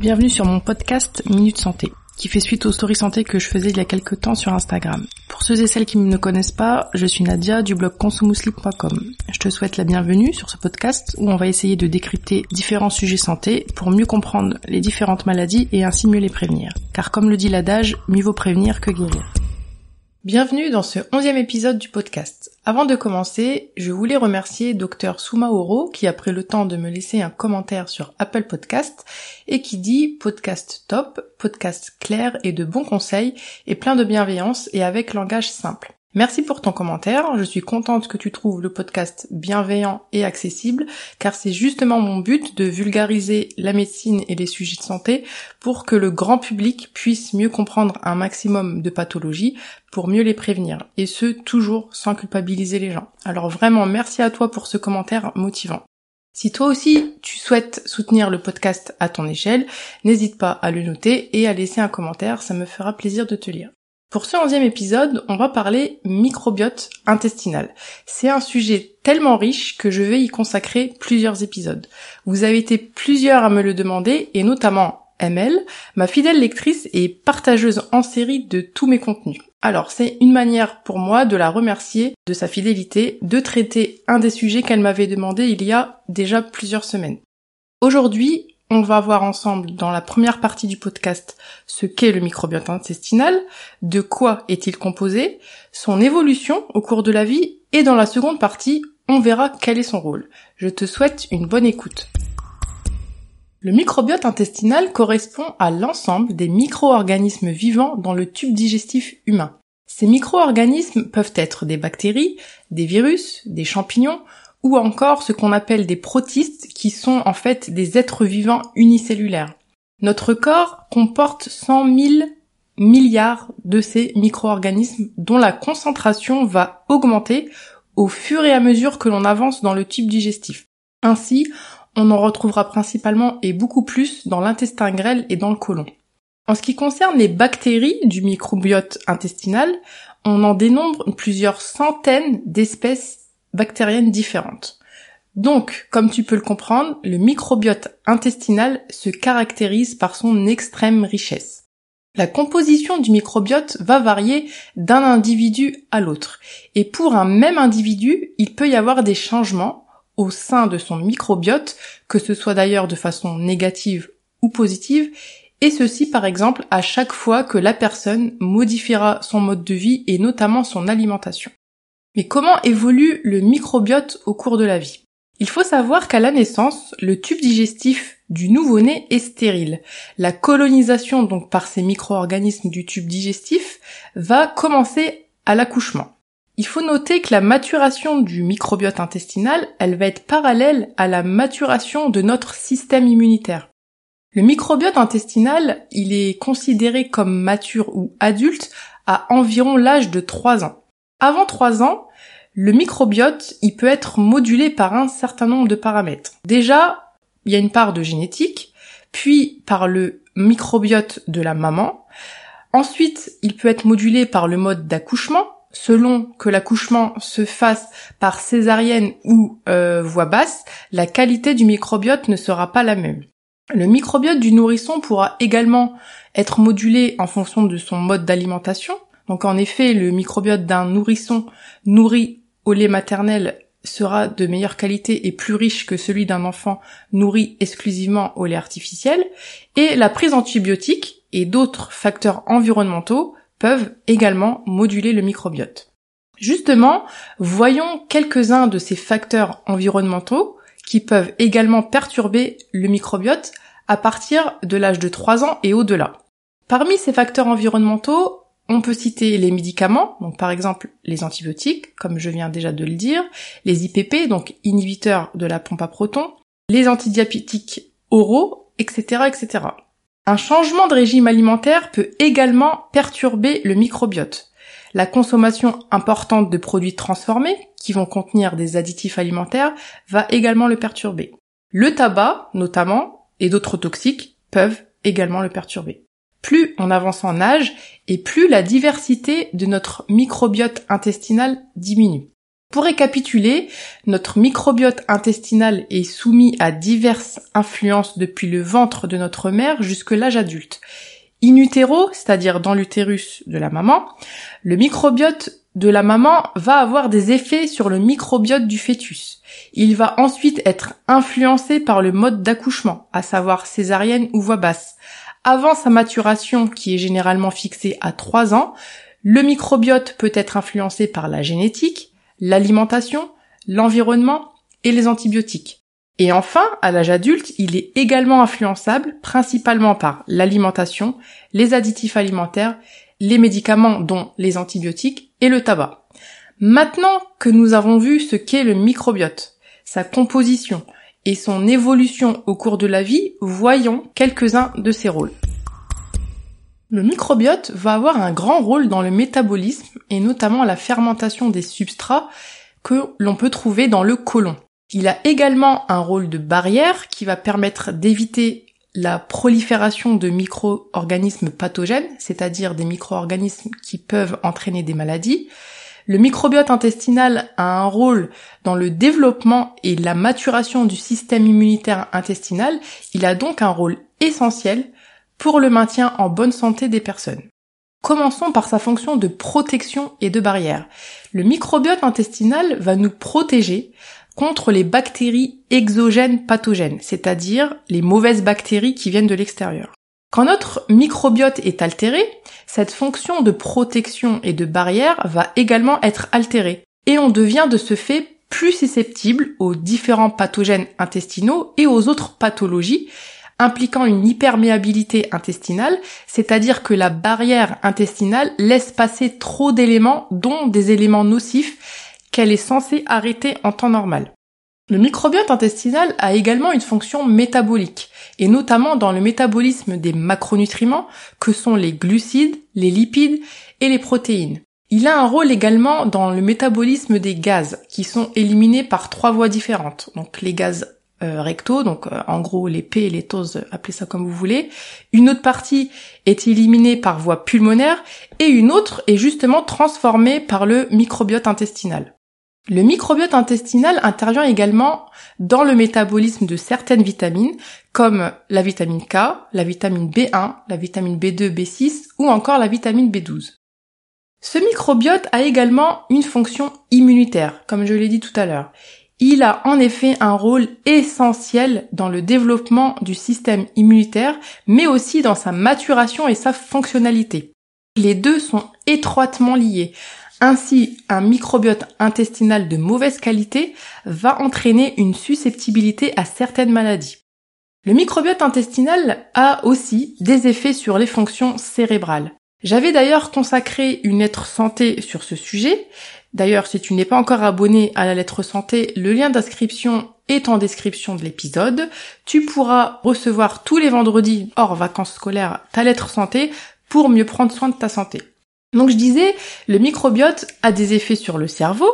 Bienvenue sur mon podcast Minute Santé, qui fait suite aux stories santé que je faisais il y a quelques temps sur Instagram. Pour ceux et celles qui ne me connaissent pas, je suis Nadia du blog consumousleep.com. Je te souhaite la bienvenue sur ce podcast où on va essayer de décrypter différents sujets santé pour mieux comprendre les différentes maladies et ainsi mieux les prévenir. Car comme le dit l'adage, mieux vaut prévenir que guérir. Bienvenue dans ce onzième épisode du podcast. Avant de commencer, je voulais remercier Dr Soumaoro qui a pris le temps de me laisser un commentaire sur Apple Podcast et qui dit podcast top, podcast clair et de bons conseils et plein de bienveillance et avec langage simple. Merci pour ton commentaire, je suis contente que tu trouves le podcast bienveillant et accessible, car c'est justement mon but de vulgariser la médecine et les sujets de santé pour que le grand public puisse mieux comprendre un maximum de pathologies pour mieux les prévenir, et ce toujours sans culpabiliser les gens. Alors vraiment merci à toi pour ce commentaire motivant. Si toi aussi tu souhaites soutenir le podcast à ton échelle, n'hésite pas à le noter et à laisser un commentaire, ça me fera plaisir de te lire. Pour ce onzième épisode, on va parler microbiote intestinal. C'est un sujet tellement riche que je vais y consacrer plusieurs épisodes. Vous avez été plusieurs à me le demander, et notamment ML, ma fidèle lectrice et partageuse en série de tous mes contenus. Alors c'est une manière pour moi de la remercier de sa fidélité, de traiter un des sujets qu'elle m'avait demandé il y a déjà plusieurs semaines. Aujourd'hui, on va voir ensemble dans la première partie du podcast ce qu'est le microbiote intestinal, de quoi est-il composé, son évolution au cours de la vie, et dans la seconde partie, on verra quel est son rôle. Je te souhaite une bonne écoute. Le microbiote intestinal correspond à l'ensemble des micro-organismes vivants dans le tube digestif humain. Ces micro-organismes peuvent être des bactéries, des virus, des champignons ou encore ce qu'on appelle des protistes qui sont en fait des êtres vivants unicellulaires. Notre corps comporte 100 000 milliards de ces micro-organismes dont la concentration va augmenter au fur et à mesure que l'on avance dans le tube digestif. Ainsi, on en retrouvera principalement et beaucoup plus dans l'intestin grêle et dans le côlon. En ce qui concerne les bactéries du microbiote intestinal, on en dénombre plusieurs centaines d'espèces bactériennes différentes. Donc, comme tu peux le comprendre, le microbiote intestinal se caractérise par son extrême richesse. La composition du microbiote va varier d'un individu à l'autre. Et pour un même individu, il peut y avoir des changements au sein de son microbiote, que ce soit d'ailleurs de façon négative ou positive, et ceci par exemple à chaque fois que la personne modifiera son mode de vie et notamment son alimentation. Mais comment évolue le microbiote au cours de la vie? Il faut savoir qu'à la naissance, le tube digestif du nouveau-né est stérile. La colonisation donc par ces micro-organismes du tube digestif va commencer à l'accouchement. Il faut noter que la maturation du microbiote intestinal, elle va être parallèle à la maturation de notre système immunitaire. Le microbiote intestinal, il est considéré comme mature ou adulte à environ l'âge de 3 ans. Avant 3 ans, le microbiote, il peut être modulé par un certain nombre de paramètres. Déjà, il y a une part de génétique, puis par le microbiote de la maman. Ensuite, il peut être modulé par le mode d'accouchement, selon que l'accouchement se fasse par césarienne ou euh, voie basse, la qualité du microbiote ne sera pas la même. Le microbiote du nourrisson pourra également être modulé en fonction de son mode d'alimentation, donc en effet, le microbiote d'un nourrisson nourri au lait maternel sera de meilleure qualité et plus riche que celui d'un enfant nourri exclusivement au lait artificiel, et la prise antibiotique et d'autres facteurs environnementaux peuvent également moduler le microbiote. Justement, voyons quelques-uns de ces facteurs environnementaux qui peuvent également perturber le microbiote à partir de l'âge de 3 ans et au-delà. Parmi ces facteurs environnementaux, on peut citer les médicaments, donc par exemple les antibiotiques, comme je viens déjà de le dire, les IPP, donc inhibiteurs de la pompe à protons, les antidiabétiques oraux, etc., etc. Un changement de régime alimentaire peut également perturber le microbiote. La consommation importante de produits transformés, qui vont contenir des additifs alimentaires, va également le perturber. Le tabac, notamment, et d'autres toxiques, peuvent également le perturber. Plus on avance en âge et plus la diversité de notre microbiote intestinal diminue. Pour récapituler, notre microbiote intestinal est soumis à diverses influences depuis le ventre de notre mère jusque l'âge adulte. In utero, c'est-à-dire dans l'utérus de la maman, le microbiote de la maman va avoir des effets sur le microbiote du fœtus. Il va ensuite être influencé par le mode d'accouchement, à savoir césarienne ou voix basse. Avant sa maturation, qui est généralement fixée à 3 ans, le microbiote peut être influencé par la génétique, l'alimentation, l'environnement et les antibiotiques. Et enfin, à l'âge adulte, il est également influençable principalement par l'alimentation, les additifs alimentaires, les médicaments dont les antibiotiques et le tabac. Maintenant que nous avons vu ce qu'est le microbiote, sa composition et son évolution au cours de la vie, voyons quelques-uns de ses rôles. Le microbiote va avoir un grand rôle dans le métabolisme et notamment la fermentation des substrats que l'on peut trouver dans le côlon. Il a également un rôle de barrière qui va permettre d'éviter la prolifération de micro-organismes pathogènes, c'est-à-dire des micro-organismes qui peuvent entraîner des maladies. Le microbiote intestinal a un rôle dans le développement et la maturation du système immunitaire intestinal. Il a donc un rôle essentiel pour le maintien en bonne santé des personnes. Commençons par sa fonction de protection et de barrière. Le microbiote intestinal va nous protéger contre les bactéries exogènes pathogènes, c'est-à-dire les mauvaises bactéries qui viennent de l'extérieur. Quand notre microbiote est altéré, cette fonction de protection et de barrière va également être altérée, et on devient de ce fait plus susceptible aux différents pathogènes intestinaux et aux autres pathologies impliquant une hyperméabilité intestinale, c'est-à-dire que la barrière intestinale laisse passer trop d'éléments, dont des éléments nocifs qu'elle est censée arrêter en temps normal. Le microbiote intestinal a également une fonction métabolique, et notamment dans le métabolisme des macronutriments que sont les glucides, les lipides et les protéines. Il a un rôle également dans le métabolisme des gaz, qui sont éliminés par trois voies différentes. Donc les gaz euh, recto, donc euh, en gros les P et les TOS, appelez ça comme vous voulez. Une autre partie est éliminée par voie pulmonaire et une autre est justement transformée par le microbiote intestinal. Le microbiote intestinal intervient également dans le métabolisme de certaines vitamines comme la vitamine K, la vitamine B1, la vitamine B2, B6 ou encore la vitamine B12. Ce microbiote a également une fonction immunitaire, comme je l'ai dit tout à l'heure. Il a en effet un rôle essentiel dans le développement du système immunitaire, mais aussi dans sa maturation et sa fonctionnalité. Les deux sont étroitement liés. Ainsi, un microbiote intestinal de mauvaise qualité va entraîner une susceptibilité à certaines maladies. Le microbiote intestinal a aussi des effets sur les fonctions cérébrales. J'avais d'ailleurs consacré une lettre santé sur ce sujet, D'ailleurs, si tu n'es pas encore abonné à la lettre santé, le lien d'inscription est en description de l'épisode. Tu pourras recevoir tous les vendredis, hors vacances scolaires, ta lettre santé pour mieux prendre soin de ta santé. Donc je disais, le microbiote a des effets sur le cerveau.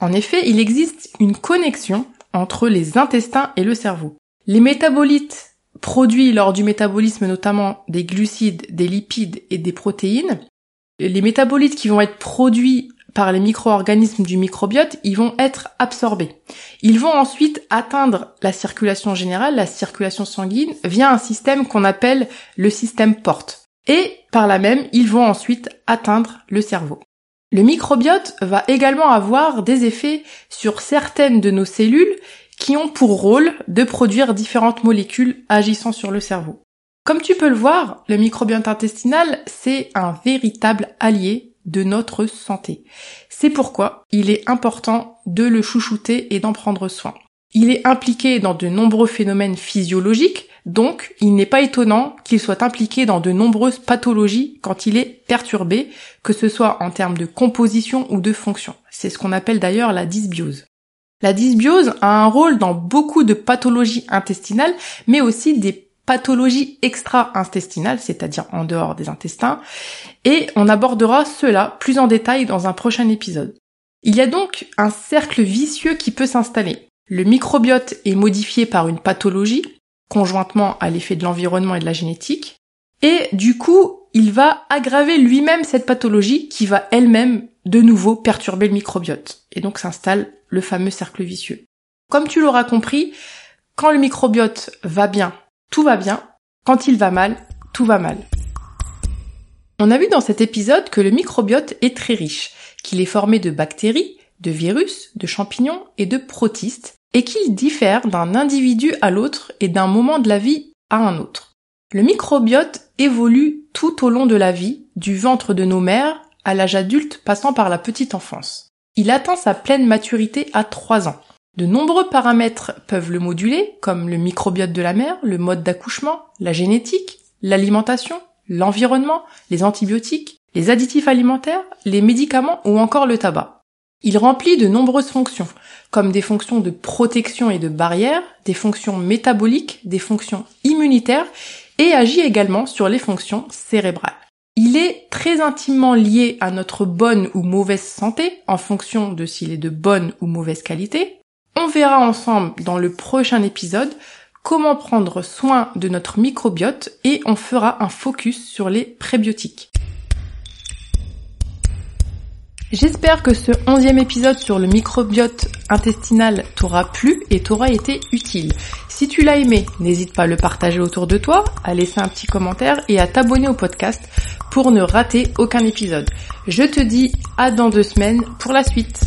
En effet, il existe une connexion entre les intestins et le cerveau. Les métabolites produits lors du métabolisme notamment des glucides, des lipides et des protéines, les métabolites qui vont être produits par les micro-organismes du microbiote, ils vont être absorbés. Ils vont ensuite atteindre la circulation générale, la circulation sanguine, via un système qu'on appelle le système porte. Et par là même, ils vont ensuite atteindre le cerveau. Le microbiote va également avoir des effets sur certaines de nos cellules qui ont pour rôle de produire différentes molécules agissant sur le cerveau. Comme tu peux le voir, le microbiote intestinal, c'est un véritable allié de notre santé. C'est pourquoi il est important de le chouchouter et d'en prendre soin. Il est impliqué dans de nombreux phénomènes physiologiques, donc il n'est pas étonnant qu'il soit impliqué dans de nombreuses pathologies quand il est perturbé, que ce soit en termes de composition ou de fonction. C'est ce qu'on appelle d'ailleurs la dysbiose. La dysbiose a un rôle dans beaucoup de pathologies intestinales, mais aussi des pathologies extra-intestinales, c'est-à-dire en dehors des intestins, et on abordera cela plus en détail dans un prochain épisode. Il y a donc un cercle vicieux qui peut s'installer. Le microbiote est modifié par une pathologie, conjointement à l'effet de l'environnement et de la génétique, Et du coup, il va aggraver lui-même cette pathologie qui va elle-même de nouveau perturber le microbiote. Et donc s'installe le fameux cercle vicieux. Comme tu l'auras compris, quand le microbiote va bien, tout va bien. Quand il va mal, tout va mal. On a vu dans cet épisode que le microbiote est très riche, qu'il est formé de bactéries, de virus, de champignons et de protistes, et qu'il diffère d'un individu à l'autre et d'un moment de la vie à un autre. Le microbiote évolue tout au long de la vie, du ventre de nos mères à l'âge adulte passant par la petite enfance. Il atteint sa pleine maturité à 3 ans. De nombreux paramètres peuvent le moduler, comme le microbiote de la mère, le mode d'accouchement, la génétique, l'alimentation, l'environnement, les antibiotiques, les additifs alimentaires, les médicaments ou encore le tabac. Il remplit de nombreuses fonctions, comme des fonctions de protection et de barrière, des fonctions métaboliques, des fonctions immunitaires, et agit également sur les fonctions cérébrales. Il est très intimement lié à notre bonne ou mauvaise santé en fonction de s'il est de bonne ou mauvaise qualité. On verra ensemble dans le prochain épisode comment prendre soin de notre microbiote et on fera un focus sur les prébiotiques. J'espère que ce onzième épisode sur le microbiote intestinal t'aura plu et t'aura été utile. Si tu l'as aimé, n'hésite pas à le partager autour de toi, à laisser un petit commentaire et à t'abonner au podcast pour ne rater aucun épisode. Je te dis à dans deux semaines pour la suite.